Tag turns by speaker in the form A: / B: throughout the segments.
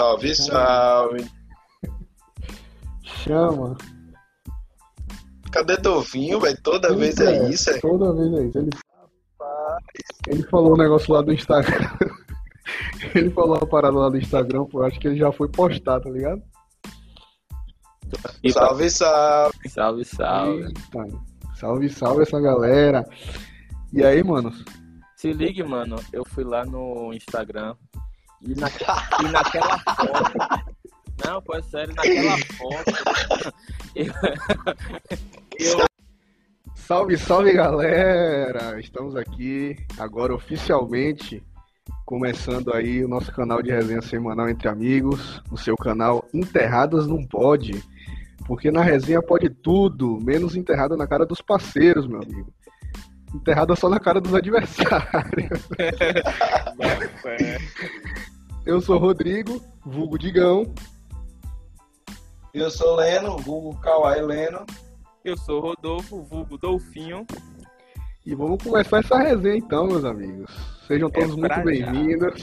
A: Salve, salve.
B: Chama.
A: Cadê teu vinho, velho? Toda vez é isso, é?
B: Toda vez é isso. Ele, ele falou um negócio lá do Instagram. ele falou uma parada lá do Instagram, pô. Acho que ele já foi postar, tá ligado?
A: Salve, salve.
C: Salve, salve.
B: Eita. Salve, salve essa galera. E aí, mano?
C: Se ligue, mano. Eu fui lá no Instagram e, na... e naquela foto. Não, pô, é sério, naquela foto. eu...
B: eu... Salve, salve galera! Estamos aqui agora oficialmente começando aí o nosso canal de resenha semanal entre amigos, o seu canal Enterradas Não Pode, porque na resenha pode tudo, menos enterrada na cara dos parceiros, meu amigo. Enterrada só na cara dos adversários. Eu sou Rodrigo, vulgo Digão.
A: Eu sou Leno, vulgo Kawai Leno.
C: Eu sou Rodolfo, vulgo Dolfinho.
B: E vamos começar essa resenha então, meus amigos. Sejam todos é muito bem-vindos.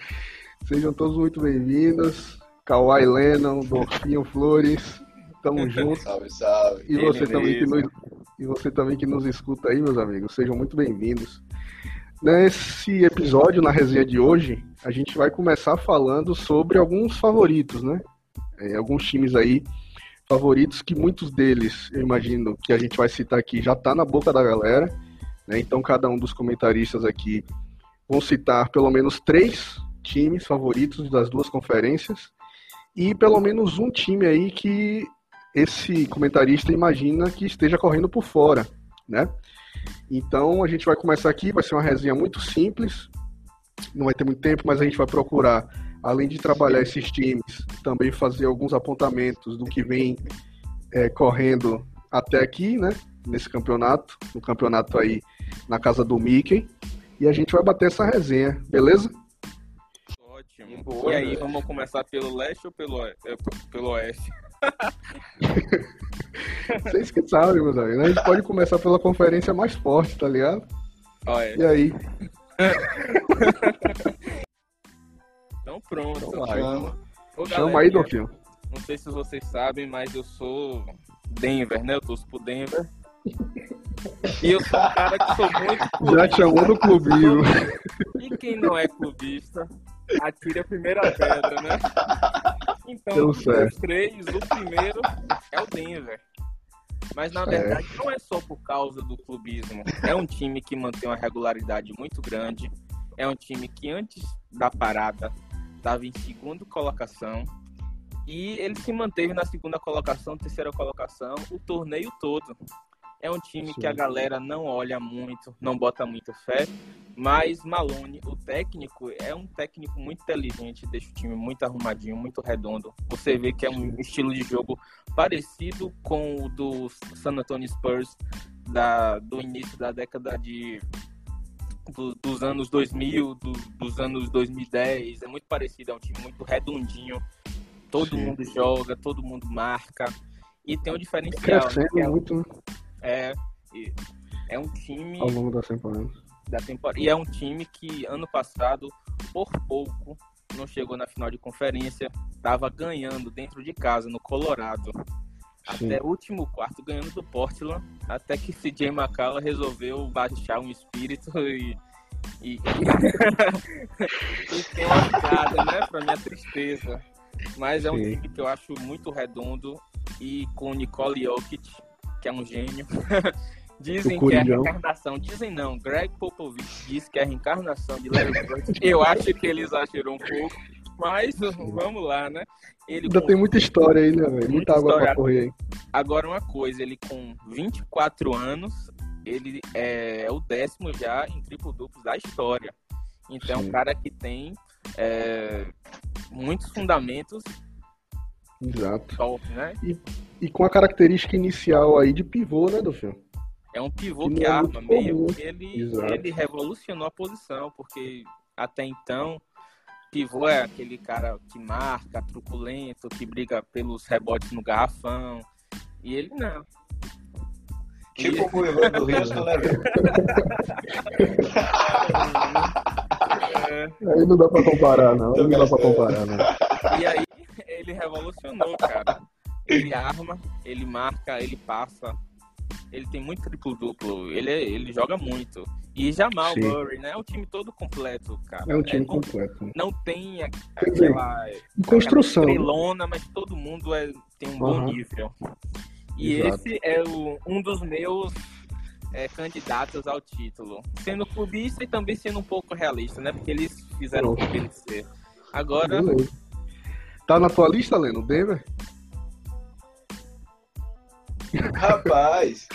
B: Sejam todos muito bem-vindos. Kawai Lennon, Dolfinho Flores. Tamo junto.
A: salve, salve.
B: E você, também que nos, e você também que nos escuta aí, meus amigos. Sejam muito bem-vindos. Nesse episódio, na resenha de hoje, a gente vai começar falando sobre alguns favoritos, né? É, alguns times aí favoritos que muitos deles, eu imagino que a gente vai citar aqui, já tá na boca da galera. Né? Então, cada um dos comentaristas aqui vão citar pelo menos três times favoritos das duas conferências e pelo menos um time aí que esse comentarista imagina que esteja correndo por fora, né? Então a gente vai começar aqui, vai ser uma resenha muito simples, não vai ter muito tempo, mas a gente vai procurar, além de trabalhar esses times, também fazer alguns apontamentos do que vem é, correndo até aqui, né? Nesse campeonato, no campeonato aí na casa do Mickey, e a gente vai bater essa resenha, beleza?
C: Ótimo. Boa, e aí, vamos começar pelo leste ou pelo, é, pelo oeste?
B: Vocês que sabem, meus amigos. A gente pode começar pela conferência mais forte, tá ligado?
C: é.
B: E aí?
C: então pronto.
B: Então, chama. Ô, chama aí, Doquinho.
C: Não sei se vocês sabem, mas eu sou Denver, né? Eu torço pro Denver. E eu sou um cara que sou muito.
B: Já chamou no clubinho.
C: E quem não é clubista, atire a primeira pedra, né? Então, dos três, o primeiro é o Denver. Mas na verdade é. não é só por causa do clubismo. É um time que mantém uma regularidade muito grande. É um time que antes da parada estava em segunda colocação. E ele se manteve na segunda colocação, terceira colocação, o torneio todo. É um time Sim. que a galera não olha muito, não bota muita fé, mas Malone, o técnico, é um técnico muito inteligente, deixa o time muito arrumadinho, muito redondo. Você vê que é um estilo de jogo parecido com o do San Antonio Spurs da, do início da década de do, dos anos 2000, do, dos anos 2010. É muito parecido, é um time muito redondinho. Todo Sim. mundo joga, todo mundo marca. E tem um diferencial.
B: Né, é, muito, né?
C: É, é um time.
B: Ao longo da temporada.
C: Da temporada. E é um time que ano passado, por pouco, não chegou na final de conferência. Estava ganhando dentro de casa, no Colorado. Sim. Até o último quarto ganhando do Portland. Até que CJ McCallum resolveu baixar um espírito e. E, e tem uma piada, né? Pra minha tristeza. Mas é um Sim. time que eu acho muito redondo. E com Nicole Jokic que é um gênio. Dizem que é a reencarnação. Dizem não. Greg Popovich diz que é a reencarnação de Larry Bird. Eu acho que ele exagerou um pouco. Mas vamos lá, né?
B: Ele Ainda com... tem muita história aí, né, velho? Muita, muita água história. pra correr aí.
C: Agora, uma coisa, ele com 24 anos, ele é o décimo já em triplo duplos da história. Então, Sim. é um cara que tem é, muitos fundamentos
B: Exato.
C: Top, né?
B: E, e, com a característica inicial aí de pivô, né, do filme?
C: É um pivô que, que é arma meio. Ele, ele revolucionou a posição, porque até então pivô é aquele cara que marca, truculento, que briga pelos rebotes no garrafão. E ele não.
A: Tipo o Ivan do Houston, né?
B: É. Aí não dá pra comparar, não. Não dá pra comparar, não.
C: E aí, ele revolucionou, cara. Ele arma, ele marca, ele passa. Ele tem muito triplo-duplo. Ele, é, ele joga muito. E Jamal Sim. Murray, né? É um time todo completo, cara.
B: É um time é, completo.
C: Não tem aquela.
B: construção.
C: Aquela mas todo mundo é, tem um uhum. bom nível. E Exato. esse é o, um dos meus é, candidatos ao título. Sendo clubista e também sendo um pouco realista, né? Porque eles fizeram o que ser. Agora. Beleza.
B: Tá na tua lista, Leno? Denver?
A: Rapaz.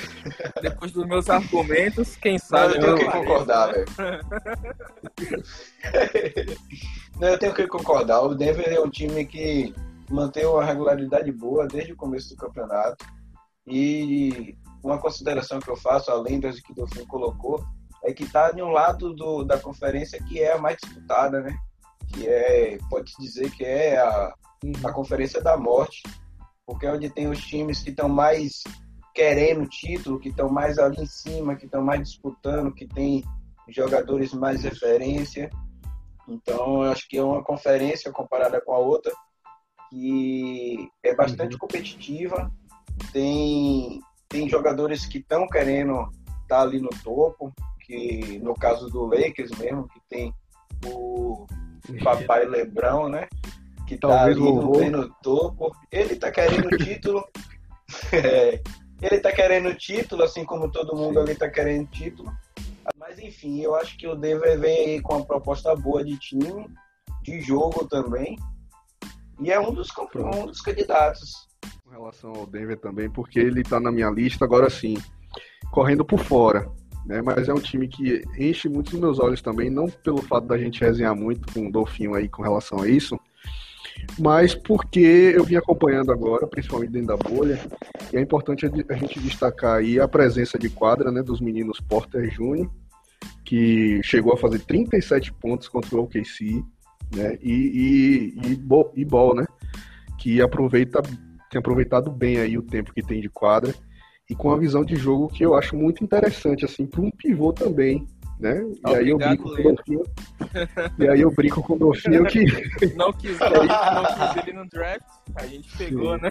C: Depois dos meus argumentos, quem sabe.
A: eu tenho que concordar, velho. Não, eu tenho que concordar. O Denver é um time que mantém uma regularidade boa desde o começo do campeonato. E uma consideração que eu faço, além das que o Dolphin colocou, é que está de um lado do, da conferência que é a mais disputada, né? Que é, pode dizer que é a, a conferência da morte, porque é onde tem os times que estão mais querendo título, que estão mais ali em cima, que estão mais disputando, que tem jogadores mais referência. Então, eu acho que é uma conferência comparada com a outra que é bastante uhum. competitiva, tem tem jogadores que estão querendo estar tá ali no topo, que no caso do Lakers mesmo, que tem o papai Lebrão, né? Que está ali no, no topo. Ele está querendo título. é, ele está querendo título, assim como todo mundo Sim. ali está querendo título. Mas enfim, eu acho que o Denver vem aí com uma proposta boa de time, de jogo também. E é um dos, um dos candidatos
B: com relação ao Denver também, porque ele está na minha lista agora sim, correndo por fora. Né? Mas é um time que enche muito os meus olhos também, não pelo fato da gente resenhar muito com o Dolfinho aí com relação a isso, mas porque eu vim acompanhando agora, principalmente dentro da bolha, e é importante a gente destacar aí a presença de quadra né, dos meninos Porter Júnior, que chegou a fazer 37 pontos contra o OKC, né, e, e, e, e Ball, né, que aproveita tem aproveitado bem aí o tempo que tem de quadra e com a visão de jogo que eu acho muito interessante, assim, para um pivô também, né? E aí eu brinco com o Dolfinho. E aí eu brinco com o Dolfinho que.
C: Não quis, não quis ele no draft, a gente pegou, Sim. né?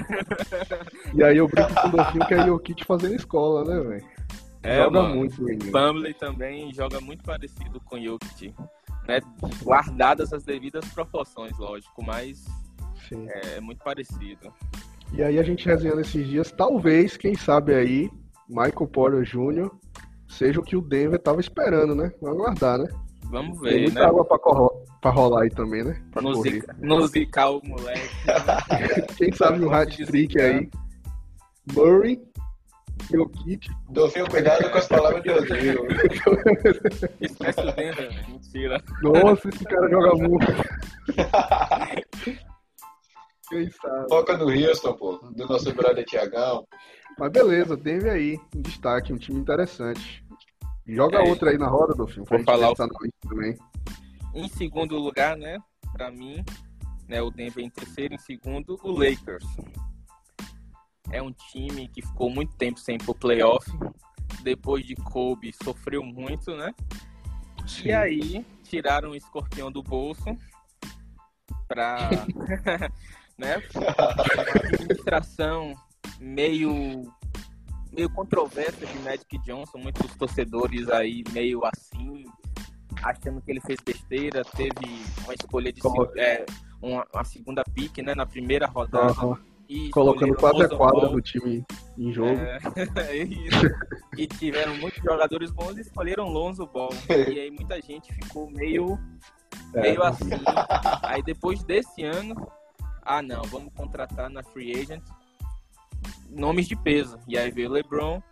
B: E aí eu brinco com o Dolfinho que é o Kit fazendo escola, né, velho?
C: É, joga mano, muito, menino. Bumbley também joga muito parecido com o Jokic, né? Guardadas as devidas proporções, lógico, mas Sim. é muito parecido.
B: E aí a gente resenhando esses dias, talvez, quem sabe aí, Michael Porter Jr. seja o que o Denver tava esperando, né? Vamos aguardar, né?
C: Vamos ver,
B: Tem muita né? água pra, pra, rolar aí também, né?
C: Pra Musicar o moleque.
B: quem sabe no hat trick aí. Murray, meu kit.
A: Dolfinho, cuidado com as palavras de Rodrigo.
C: Esquece o Denver, mentira.
B: Nossa, esse cara joga muito.
A: Quem sabe? Foca no Houston, pô, do nosso brother Tiagão.
B: Mas beleza, teve aí um destaque, um time interessante. Joga é, outra aí na roda do filme.
C: Vou falar o... também. Em segundo lugar, né? Pra mim, né, o Denver em terceiro, em segundo, o Lakers. É um time que ficou muito tempo sem ir pro playoff. Depois de Kobe, sofreu muito, né? Sim. E aí, tiraram o escorpião do bolso pra né? Uma administração meio meio controversa de Magic Johnson, muitos torcedores aí meio assim, achando que ele fez besteira, teve uma escolha de é, uma, uma, segunda pique, né, na primeira rodada. Uhum.
B: E Colocando quase a quadra do time em jogo. É,
C: é e tiveram muitos jogadores bons e escolheram Lonzo Ball. E aí muita gente ficou meio, é. meio assim. Aí depois desse ano, ah não, vamos contratar na free agent nomes de peso. E aí veio LeBron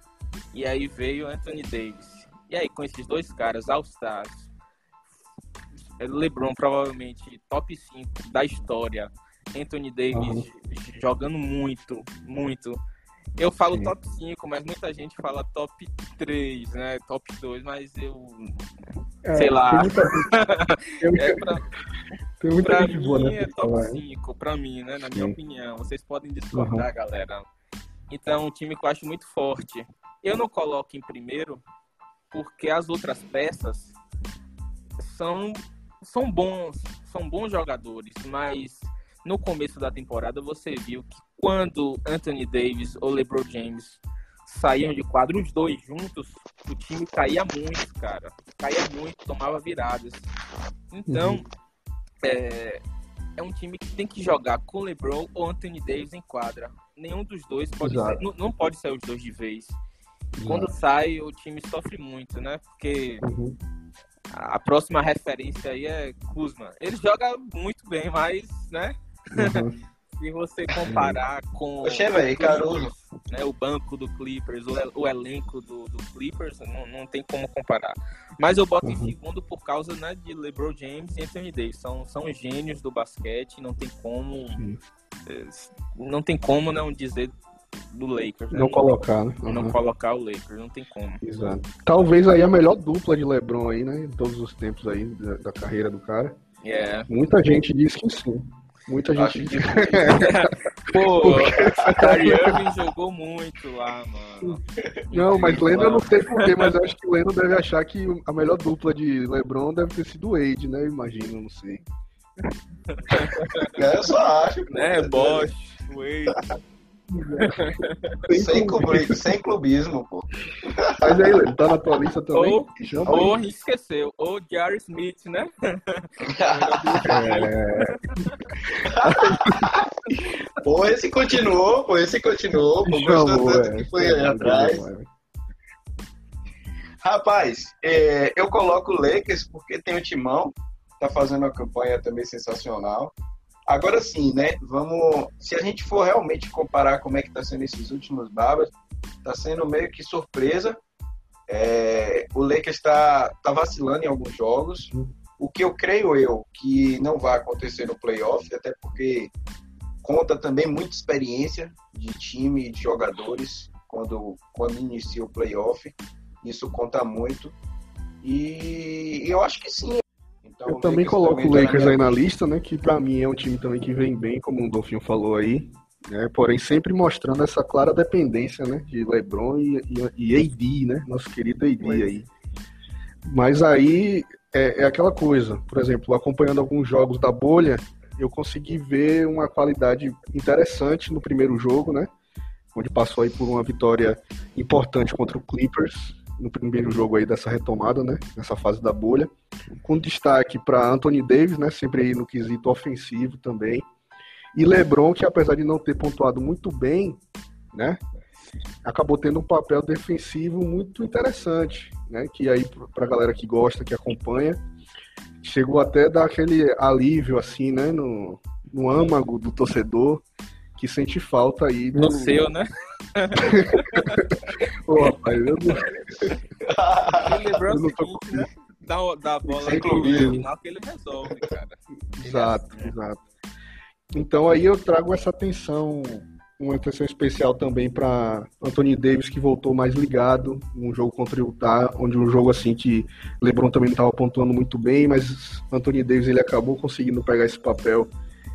C: e aí veio Anthony Davis. E aí com esses dois caras, All-Stars, LeBron provavelmente top 5 da história, Anthony Davis uhum. jogando muito, muito. Eu falo Sim. top 5, mas muita gente fala top 3, né? Top 2, mas eu. É, sei lá. Tem muita, é pra, tem muita pra gente mim boa, né, é top 5, né? pra mim, né? Na minha Sim. opinião. Vocês podem discordar, uhum. galera. Então, um time que eu acho muito forte. Eu não coloco em primeiro porque as outras peças são são bons, são bons jogadores, mas no começo da temporada você viu que quando Anthony Davis ou LeBron James saíam de quadro os dois juntos, o time caía muito, cara. Caía muito, tomava viradas. Então, uhum. é, é um time que tem que jogar com LeBron ou Anthony Davis em quadra. Nenhum dos dois pode ser, não, não, pode ser os dois de vez. Exato. Quando sai, o time sofre muito, né? Porque uhum. a próxima referência aí é Kuzma. Ele joga muito bem, mas, né? Uhum. Se você comparar com
A: Oxe, véio,
C: Caruso. Né, o banco do Clippers, o, o elenco do, do Clippers, não, não tem como comparar. Mas eu boto uhum. em segundo por causa né, de LeBron James e Anthony Davis. São, são gênios do basquete, não tem como. Uhum. Não tem como não dizer do Lakers.
B: Né? Não colocar, né?
C: Uhum. Não colocar o Lakers, não tem como.
B: Exato. Talvez aí a melhor dupla de LeBron aí, né? Em todos os tempos aí da, da carreira do cara.
C: É.
B: Muita gente diz que sim. Muita gente.
C: Que... Pô, a Kyrie Irving jogou muito lá, mano.
B: Não, mas Leno eu não sei porquê, mas eu acho que o Leno deve achar que a melhor dupla de LeBron deve ter sido o Wade, né? Imagino, não sei.
A: É, eu só acho.
C: Né, Bosch, Wade.
A: Sem, clubismo, sem clubismo, pô.
B: Mas aí, ele tá na tua lista também? Ou,
C: ou esqueceu, ou Jerry Smith, né?
A: É... pô, esse continuou, pô, esse continuou, pô, gostou tanto é, que foi aí atrás. Rapaz, é, eu coloco o Lakers porque tem o Timão, tá fazendo uma campanha também sensacional. Agora sim, né? Vamos. Se a gente for realmente comparar como é que está sendo esses últimos babas, está sendo meio que surpresa. É, o Lakers está tá vacilando em alguns jogos. O que eu creio eu que não vai acontecer no playoff, até porque conta também muita experiência de time e de jogadores quando, quando inicia o playoff. Isso conta muito. E eu acho que sim,
B: então, eu também coloco o Lakers aí na lista, né? Que para mim é um time também que vem bem, como o Dolfinho falou aí. Né, porém, sempre mostrando essa clara dependência né, de LeBron e, e, e AD, né? Nosso querido AD aí. Mas aí é, é, aquela coisa, por exemplo, acompanhando alguns jogos da bolha, eu consegui ver uma qualidade interessante no primeiro jogo, né? Onde passou aí por uma vitória importante contra o Clippers no primeiro jogo aí dessa retomada, né? Nessa fase da bolha. Com destaque para Anthony Davis, né? Sempre aí no quesito ofensivo também. E LeBron, que apesar de não ter pontuado muito bem, né? Acabou tendo um papel defensivo muito interessante, né? Que aí, para a galera que gosta, que acompanha, chegou até dar aquele alívio, assim, né? No, no âmago do torcedor, que sente falta aí.
C: Do... No seu, né?
B: Pô, rapaz, eu não.
C: Ele lembrou o seguinte, né? Dá, dá a bola no final que ele resolve, cara.
B: Exato, é assim, exato. Então aí eu trago essa atenção, uma atenção especial também para Anthony Davis, que voltou mais ligado num jogo contra o Utah, onde um jogo assim que LeBron também não estava pontuando muito bem, mas Anthony Davis ele acabou conseguindo pegar esse papel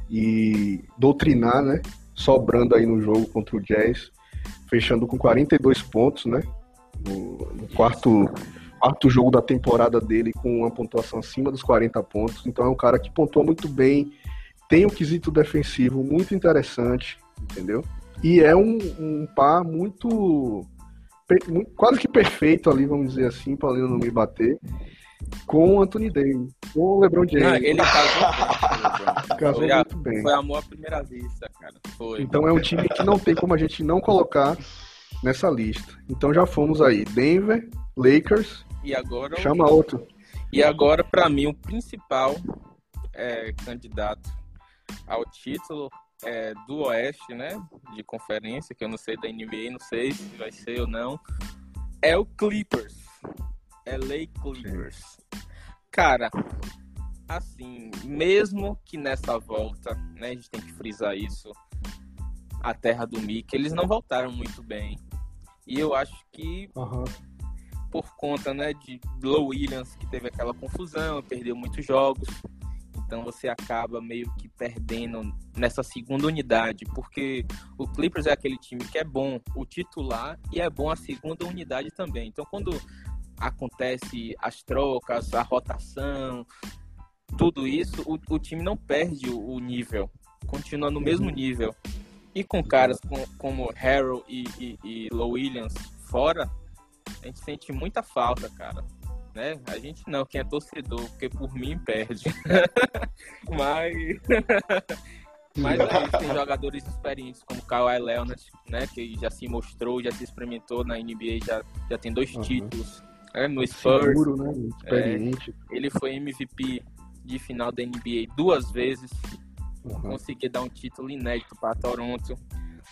B: e doutrinar, né? Sobrando aí no jogo contra o Jazz fechando com 42 pontos, né? No, no, quarto, quarto jogo da temporada dele com uma pontuação acima dos 40 pontos. Então é um cara que pontua muito bem, tem um quesito defensivo muito interessante, entendeu? E é um, um par muito, quase que perfeito ali, vamos dizer assim, para ele não me bater com o Anthony Davis, com o LeBron James. Não,
C: ele casou,
B: casou
C: foi
B: muito bem.
C: Foi amor à primeira vista, cara. Foi.
B: Então é um time que não tem como a gente não colocar nessa lista. Então já fomos aí, Denver, Lakers.
C: E agora
B: chama o... outro.
C: E agora para mim o principal é, candidato ao título é, do Oeste, né, de conferência, que eu não sei da NBA, não sei se vai ser ou não, é o Clippers. LA Clippers. Cara, assim, mesmo que nessa volta, né, a gente tem que frisar isso, a terra do Mickey, eles não voltaram muito bem. E eu acho que uhum. por conta, né, de Low Williams, que teve aquela confusão, perdeu muitos jogos, então você acaba meio que perdendo nessa segunda unidade, porque o Clippers é aquele time que é bom o titular e é bom a segunda unidade também. Então quando acontece as trocas, a rotação, tudo isso, o, o time não perde o, o, nível, continua no mesmo uhum. nível. E com caras com, como Harold e, e, e Low Williams fora, a gente sente muita falta, cara. Né? A gente não, quem é torcedor, porque por mim perde. Mas. Mas é tem jogadores experientes como Kawhi Leonard, né? Que já se mostrou, já se experimentou na NBA, já, já tem dois uhum. títulos. É, no Spurs. Seguro, né? Experiente. É, ele foi MVP de final da NBA duas vezes. Uhum. Conseguiu dar um título inédito para Toronto.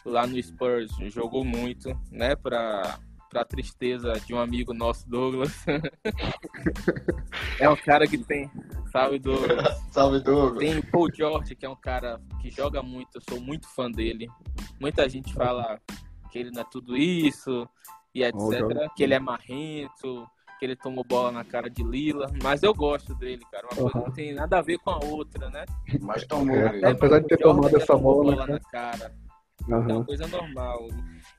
C: Lá no Spurs jogou muito, né? Para pra tristeza de um amigo nosso, Douglas. é um cara que tem. Salve, Douglas.
A: Salve, Douglas.
C: Tem o Paul George, que é um cara que joga muito, eu sou muito fã dele. Muita gente fala que ele não é tudo isso, e etc. que ele é marrento, que ele tomou bola na cara de Lila, mas eu gosto dele, cara. Uma uhum. coisa não tem nada a ver com a outra, né?
A: Mas tomou.
B: É, apesar de ter tomado essa bola, bola
C: na cara. Uhum. É uma coisa normal.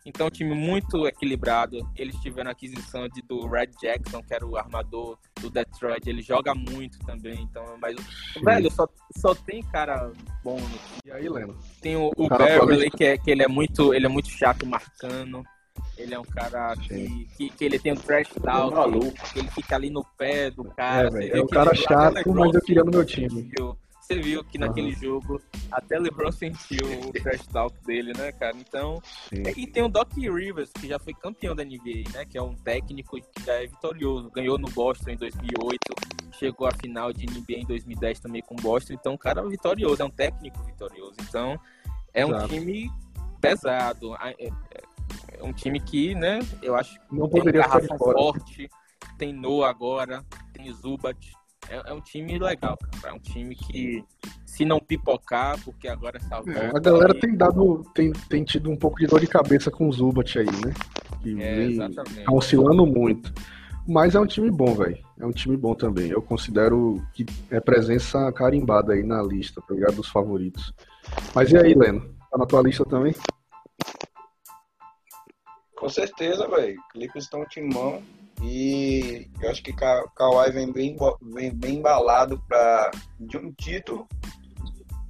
C: Então, um time muito equilibrado. Eles tiveram a aquisição de, do Red Jackson, que era o armador do Detroit. Ele joga muito também. Então, mas, Sim. velho, só, só tem cara bom no time.
B: E aí, Leno?
C: Tem o, o Beverly, que, é, que ele, é muito, ele é muito chato marcando. Ele é um cara que, que, que, ele tem um trash talk, que ele fica ali no pé do cara.
B: É, é um cara chato, mas eu queria no meu time.
C: Você viu que naquele uhum. jogo até LeBron sentiu o trash talk dele, né, cara? Então, Sim. e tem o Doc Rivers, que já foi campeão da NBA, né? Que é um técnico que já é vitorioso. Ganhou no Boston em 2008, chegou à final de NBA em 2010 também com o Boston. Então, um cara vitorioso, é um técnico vitorioso. Então, é um Exato. time pesado. É, é, é um time que, né, eu acho que
B: não poderia
C: tem garrafa forte, tem Noah agora, tem Zubat. É, é, um time legal, cara. É um time que, se não pipocar, porque agora essa
B: é, A galera aí... tem dado, tem, tem tido um pouco de dor de cabeça com o Zubat aí, né? Que é, vem tá oscilando muito. Mas é um time bom, velho. É um time bom também. Eu considero que é presença carimbada aí na lista, tá ligado? Dos favoritos. Mas e aí, Leno? Tá na tua lista também?
A: Com certeza, velho. Clippers estão um timão e eu acho que Ka Kawhi vem bem, vem bem embalado para de um título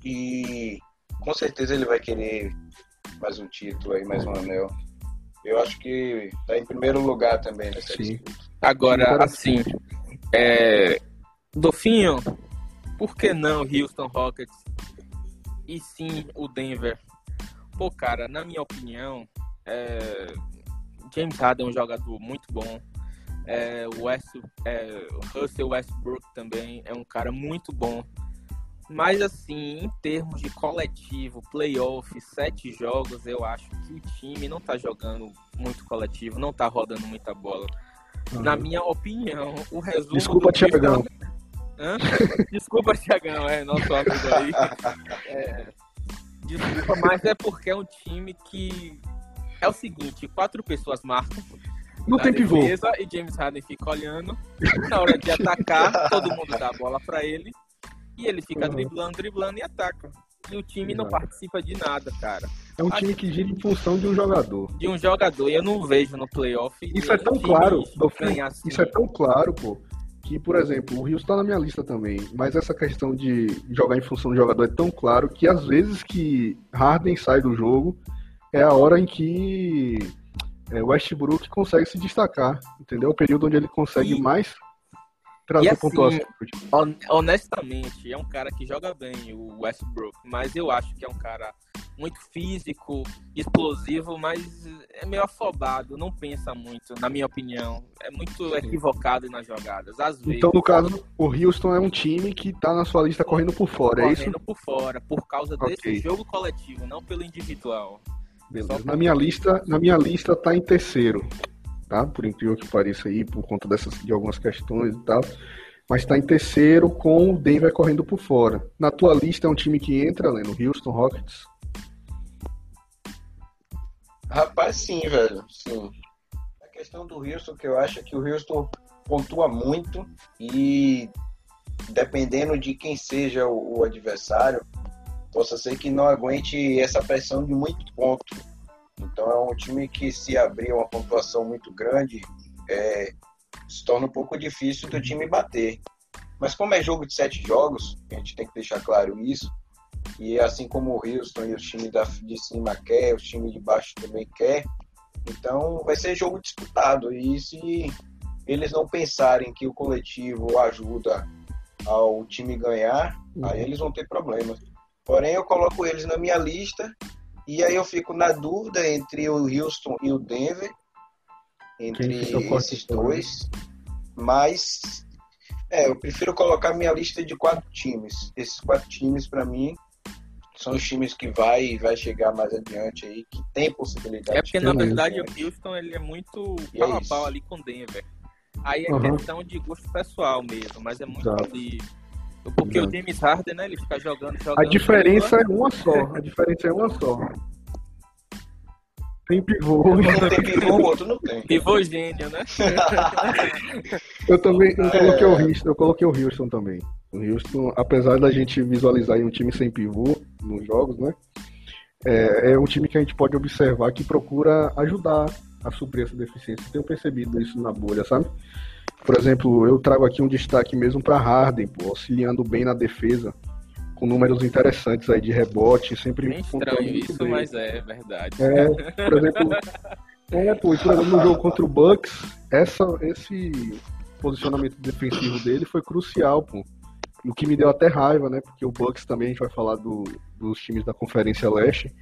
A: e com certeza ele vai querer mais um título aí, mais um anel. Eu acho que tá em primeiro lugar também nessa Sim. disputa.
C: Agora, assim, é... Dofinho, por que não Houston Rockets? E sim o Denver? Pô, cara, na minha opinião, é... James Harden é um jogador muito bom. É, o West, é, Russell Westbrook também é um cara muito bom. Mas assim, em termos de coletivo, playoff, sete jogos, eu acho que o time não tá jogando muito coletivo, não tá rodando muita bola. Uhum. Na minha opinião, o resumo.
B: Desculpa, Tiagão.
C: Desculpa, Tiagão, é nosso amigo aí. É, desculpa, mas é porque é um time que é o seguinte, quatro pessoas marcam.
B: Não tem pivô. E
C: James Harden fica olhando. Na hora de atacar, todo mundo dá a bola para ele. E ele fica uhum. driblando, driblando e ataca. E o time não participa de nada, cara.
B: É um time que gira em função de um jogador.
C: De um jogador. E eu não vejo no playoff.
B: Isso é tão claro, assim. Isso é tão claro, pô. Que, por exemplo, o Rio está na minha lista também, mas essa questão de jogar em função do jogador é tão claro que às vezes que Harden sai do jogo, é a hora em que é, Westbrook consegue se destacar, entendeu? O período onde ele consegue e, mais trazer assim, pontuação.
C: Honestamente, é um cara que joga bem, o Westbrook, mas eu acho que é um cara muito físico, explosivo, mas é meio afobado, não pensa muito, na minha opinião. É muito equivocado nas jogadas. Às vezes,
B: então, no caso, o Houston é um time que tá na sua lista correndo por fora, correndo é isso?
C: Correndo por fora, por causa okay. desse jogo coletivo, não pelo individual.
B: Beleza. Na minha lista, na minha lista tá em terceiro, tá? Por incrível que pareça aí, por conta dessas de algumas questões e tal. Mas tá em terceiro com o Denver correndo por fora. Na tua lista é um time que entra, né, no Houston Rockets?
A: Rapaz, sim, velho. Sim. A questão do Houston, que eu acho é que o Houston pontua muito e dependendo de quem seja o, o adversário, possa ser que não aguente essa pressão de muito ponto. Então é um time que se abrir uma pontuação muito grande, é, se torna um pouco difícil do time bater. Mas como é jogo de sete jogos, a gente tem que deixar claro isso. E assim como o Houston e os times de cima quer, os times de baixo também quer. Então vai ser jogo disputado. E se eles não pensarem que o coletivo ajuda ao time ganhar, uhum. aí eles vão ter problemas. Porém, eu coloco eles na minha lista e aí eu fico na dúvida entre o Houston e o Denver, entre esses dois. Mas é, eu prefiro colocar minha lista de quatro times. Esses quatro times, para mim, são os times que vai vai chegar mais adiante aí, que tem possibilidade.
C: É porque, na verdade, o Houston ele é muito é pau a pau ali com o Denver. Aí é uhum. questão de gosto pessoal mesmo, mas é muito Exato. ali. Porque Exato. o James Harden, né, ele fica jogando, jogando.
B: A diferença é uma só. A diferença é uma só. Tem pivô.
A: Um tem pivô, o outro não tem.
C: Pivô gênio, né?
B: eu também eu coloquei é... o Houston, eu coloquei o Houston também. O Houston, apesar da gente visualizar um time sem pivô nos jogos, né? É, é um time que a gente pode observar que procura ajudar a suprir essa deficiência. Tenho percebido isso na bolha, sabe? Por exemplo, eu trago aqui um destaque mesmo para Harden, pô, auxiliando bem na defesa, com números interessantes aí de rebote, sempre
C: Bem estranho isso, bem. mas é verdade.
B: É, por exemplo, é, pô, por exemplo, no jogo contra o Bucks, essa, esse posicionamento defensivo dele foi crucial, pô. O que me deu até raiva, né? Porque o Bucks também, a gente vai falar do, dos times da Conferência Leste,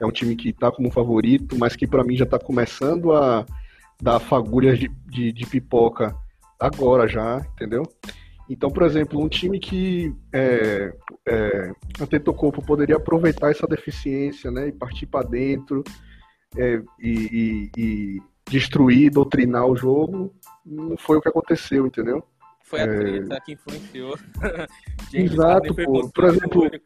B: é um time que está como favorito, mas que para mim já está começando a dar fagulhas de, de, de, pipoca agora já, entendeu? Então, por exemplo, um time que é, é, Antetokounmpo poderia aproveitar essa deficiência, né, e partir para dentro é, e, e, e, destruir, doutrinar o jogo, não foi o que aconteceu, entendeu?
C: Foi a é. treta que influenciou.
B: Exato, pô. Por exemplo, olho.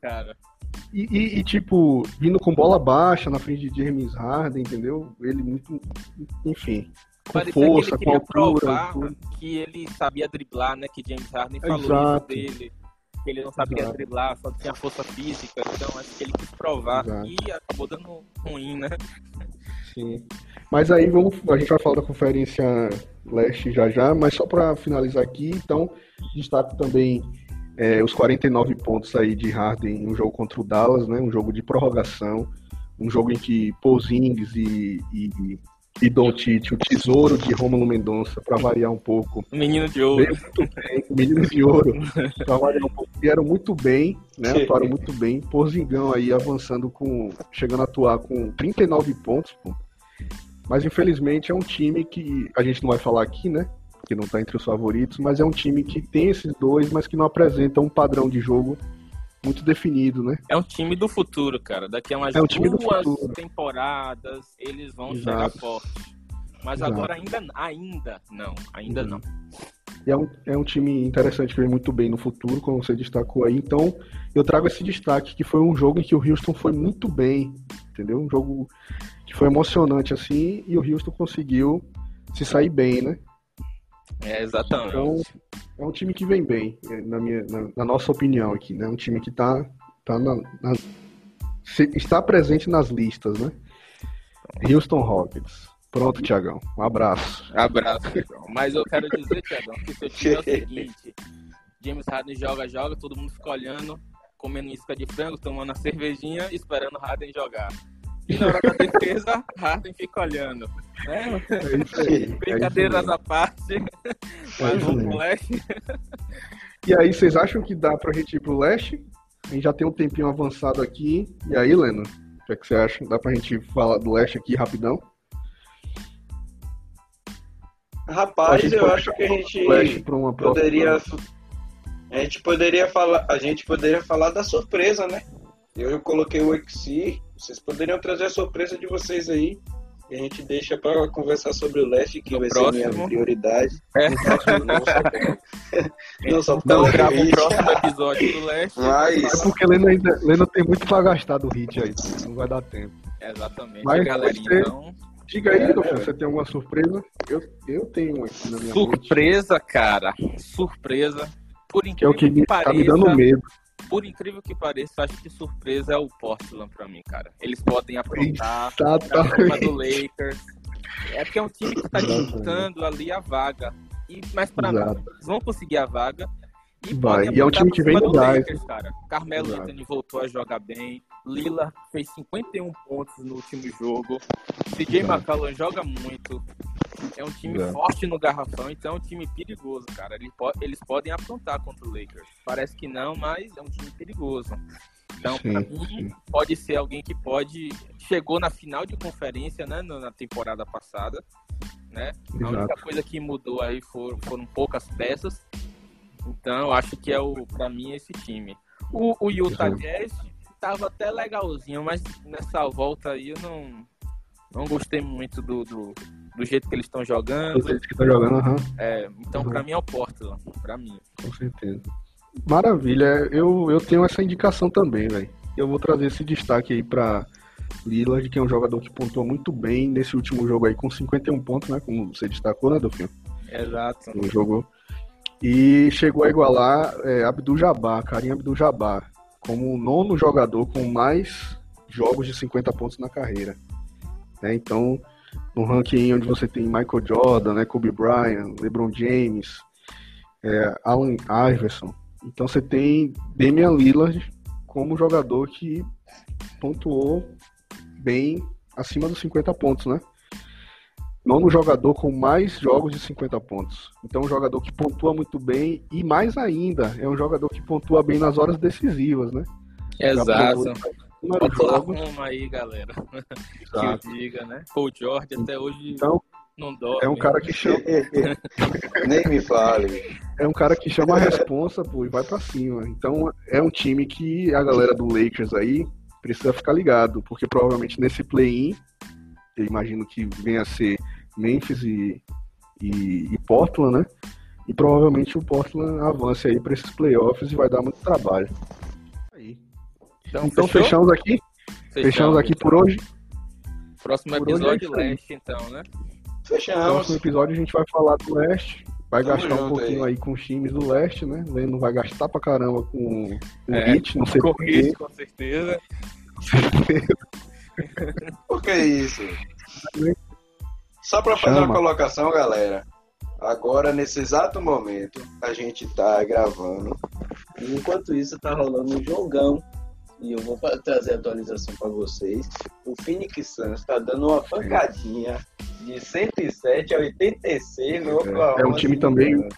B: E, e, e, tipo, vindo com bola baixa na frente de James Harden, entendeu? Ele muito. Enfim. Parecia força, com altura.
C: Que ele sabia driblar, né? Que James Harden falou Exato. isso dele. Que ele não sabia Exato. driblar, só tinha força física. Então acho que ele quis provar. Exato. E acabou dando ruim, né?
B: Sim. Mas aí vamos. A gente vai falar da conferência leste já já, mas só para finalizar aqui, então, destaco também é, os 49 pontos aí de Harden em um jogo contra o Dallas, né? Um jogo de prorrogação, um jogo em que Pouzingis e, e, e Doncic, o tesouro de Romulo Mendonça, para variar um pouco.
C: Menino de ouro.
B: Bem, menino de ouro, para variar um pouco. Vieram muito bem, né? Atuaram muito bem. Porzingão aí avançando com. chegando a atuar com 39 pontos, pô. Mas infelizmente é um time que a gente não vai falar aqui, né? que não está entre os favoritos, mas é um time que tem esses dois, mas que não apresenta um padrão de jogo muito definido, né?
C: É um time do futuro, cara. Daqui a umas é um duas temporadas eles vão Exato. chegar forte. Mas Exato. agora ainda, ainda não, ainda uhum. não.
B: E é um, é um time interessante que vem muito bem no futuro, como você destacou aí. Então, eu trago esse destaque, que foi um jogo em que o Houston foi muito bem, entendeu? Um jogo que foi emocionante, assim, e o Houston conseguiu se sair bem, né?
C: É, exatamente. Então,
B: é um time que vem bem, na, minha, na, na nossa opinião aqui, né? Um time que tá, tá na, na, está presente nas listas, né? Houston Rockets. Pronto, Tiagão. Um abraço.
C: Abraço, Tiagão. Mas eu quero dizer, Tiagão, que seu time é o seguinte: James Harden joga, joga, todo mundo fica olhando, comendo isca de frango, tomando a cervejinha, esperando Harden jogar. E na hora da defesa, Harden fica olhando. Né? É Brincadeiras é à parte. Mas vamos pro leste.
B: E aí, vocês acham que dá pra gente ir pro leste? A gente já tem um tempinho avançado aqui. E aí, Leno? O que, é que você acha? Dá pra gente falar do leste aqui rapidão?
A: Rapaz, eu acho que a gente poderia. A gente poderia falar. A gente poderia falar da surpresa, né? Eu coloquei o Exi vocês poderiam trazer a surpresa de vocês aí. E a gente deixa para conversar sobre o leste, que no vai próximo. ser minha prioridade. É.
C: não só não grava o próximo episódio do leste.
B: Mas... É porque Lena, ainda, Lena tem muito para gastar do hit aí, não vai dar tempo.
C: Exatamente.
B: Mas, galerinha, você... então... Diga aí, é, você tem alguma surpresa? Eu, eu tenho aqui na minha
C: Surpresa, mente. cara. Surpresa. Por incrível que, é o que, que pareça, tá
B: me dando medo
C: por incrível que pareça, acho que surpresa é o Portland pra mim, cara. Eles podem aprontar cima do Lakers. É porque é um time que tá disputando ali a vaga. E, mas pra Exato. mim, eles vão conseguir a vaga.
B: E vai. E é um time que vem do gás.
C: cara. Carmelo Anthony voltou a jogar bem. Lila fez 51 pontos no último jogo. CJ McCollum joga muito. É um time é. forte no garrafão, então é um time perigoso, cara. Eles, po eles podem aprontar contra o Lakers. Parece que não, mas é um time perigoso. Então, sim, pra mim, sim. pode ser alguém que pode. Chegou na final de conferência, né? Na temporada passada. Né? A única coisa que mudou aí foram, foram poucas peças. Então, eu acho que é o, para mim, esse time. O, o Utah Jazz tava até legalzinho, mas nessa volta aí eu não, não gostei muito do, do, do jeito que eles estão jogando. Do jeito
B: que estão jogando, aham.
C: É, então, uhum. para mim é o Portland, para mim.
B: Com certeza. Maravilha, eu, eu tenho essa indicação também, velho. Eu vou trazer esse destaque aí para Lillard, que é um jogador que pontuou muito bem nesse último jogo aí, com 51 pontos, né? Como você destacou, né, Delfim?
C: Exato.
B: No jogo e chegou a igualar é, Abdul Jabbar, Karim Abdul Jabbar, como o nono jogador com mais jogos de 50 pontos na carreira. É, então, no ranking onde você tem Michael Jordan, né, Kobe Bryant, LeBron James, é, Allen Iverson, então você tem Damian Lillard como jogador que pontuou bem acima dos 50 pontos, né? nono jogador com mais jogos de 50 pontos. Então, um jogador que pontua muito bem e, mais ainda, é um jogador que pontua bem nas horas decisivas, né?
C: Exato. Oklahoma aí, galera. Exato. Que eu diga, né? Paul George até hoje então, não dorme.
B: É um cara que chama.
A: Nem me fale.
B: É um cara que chama a responsa, pô, e vai para cima. Então, é um time que a galera do Lakers aí precisa ficar ligado, porque provavelmente nesse play-in, eu imagino que venha a ser Memphis e, e, e, Portland, né? E provavelmente o Portland avance aí para esses playoffs e vai dar muito trabalho. Então, então fechamos aqui. Fechamos, fechamos aqui por hoje.
C: Próximo por episódio hoje é leste, então, né?
A: Fechamos.
B: Próximo episódio a gente vai falar do leste. Vai Tamo gastar um pouquinho aí. aí. com os times do leste, né? Não vai gastar pra caramba com o é, Hit, não sei
C: com Hit, com certeza. Com
A: certeza. Por que isso? Só para fazer uma colocação, galera. Agora, nesse exato momento, a gente tá gravando. E enquanto isso, tá rolando um jogão. E eu vou trazer a atualização para vocês. O Phoenix Suns tá dando uma pancadinha de 107 a 86 no
B: Oklahoma. É, é um time também.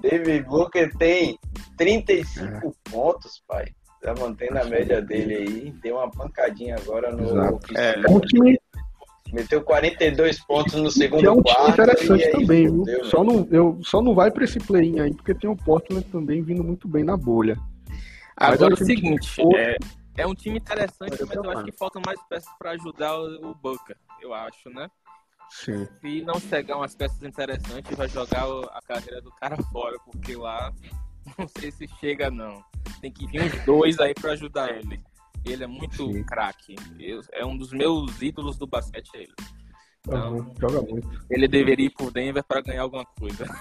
A: David Booker tem 35 é. pontos, pai. Tá mantendo a média dele aí. Deu uma pancadinha agora no.
B: É, é um time
A: Meteu 42 pontos no segundo quarto.
B: É um time interessante aí, também, viu? Deu, só, não, eu, só não vai para esse play aí, porque tem o Portland também vindo muito bem na bolha.
C: Agora é o seguinte, é, é, um time interessante, mas eu acho que faltam mais peças para ajudar o, o Booker, eu acho, né?
B: Sim.
C: Se não chegar umas peças interessantes, vai jogar a carreira do cara fora, porque lá não sei se chega não. Tem que vir uns dois aí para ajudar ele. Ele é muito craque. É um dos meus ídolos do basquete, ele.
B: Então, uhum, joga muito.
C: Ele deveria ir pro Denver para ganhar alguma coisa.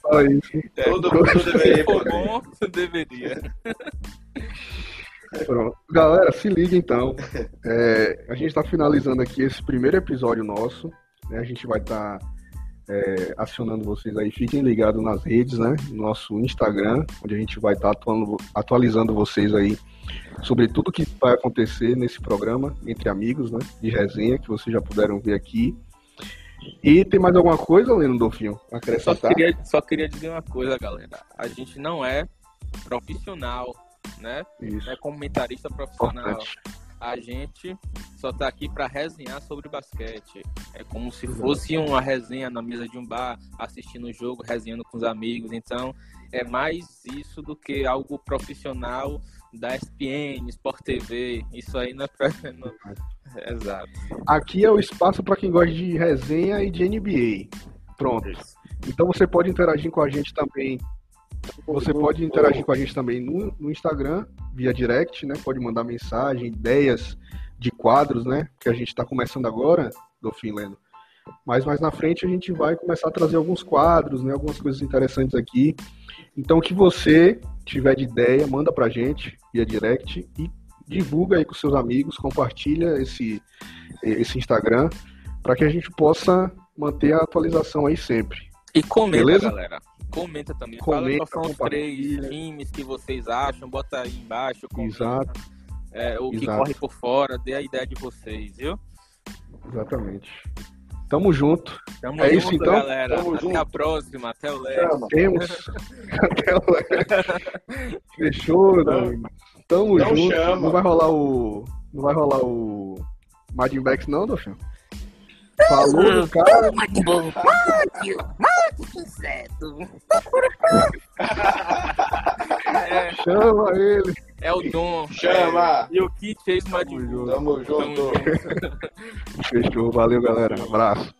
B: Só isso.
A: É, Todo mundo deveria ir pro
C: bom, deveria.
B: Pronto. Galera, se liga então. É, a gente está finalizando aqui esse primeiro episódio nosso. Né? A gente vai estar. Tá é, acionando vocês aí. Fiquem ligados nas redes, né? Nosso Instagram, onde a gente vai estar tá atualizando vocês aí sobre tudo que vai acontecer nesse programa entre amigos, né? De resenha, que vocês já puderam ver aqui. E tem mais alguma coisa, Leno Dolfinho?
C: Só queria, só queria dizer uma coisa, galera. A gente não é profissional, né?
B: Isso.
C: Não é comentarista profissional. Importante a gente só tá aqui para resenhar sobre basquete. É como se fosse uma resenha na mesa de um bar, assistindo o jogo, resenhando com os amigos. Então, é mais isso do que algo profissional da ESPN, Sport TV. Isso aí não é pra... não... Exato.
B: Aqui é o espaço para quem gosta de resenha e de NBA. Pronto. Então você pode interagir com a gente também você pode interagir com a gente também no, no, Instagram, via direct, né? Pode mandar mensagem, ideias de quadros, né? Que a gente está começando agora, do Finlendo. Mas mais na frente a gente vai começar a trazer alguns quadros, né? Algumas coisas interessantes aqui. Então, o que você tiver de ideia, manda pra gente via direct e divulga aí com seus amigos, compartilha esse, esse Instagram para que a gente possa manter a atualização aí sempre.
C: E comenta, Beleza? galera. Comenta também. Comenta, Fala quais são os três times que vocês acham. Bota aí embaixo. Comenta.
B: Exato.
C: É, o Exato. que corre por fora, dê a ideia de vocês, viu?
B: Exatamente. Tamo junto.
C: Tamo é junto, isso então? galera. Tamo até junto. a próxima. Até o Léo.
B: Temos. até o Léo. Fechou, Tamo, Tamo não junto. Chama. Não vai rolar o. Não vai rolar o. Backs não, Dolphin? Falou do cara. Mate, inseto. É. Chama ele.
C: É o Dom.
A: Chama.
C: E o Kit fez mais
A: Tamo junto. Tamo junto.
B: Fechou. Valeu, galera. Abraço.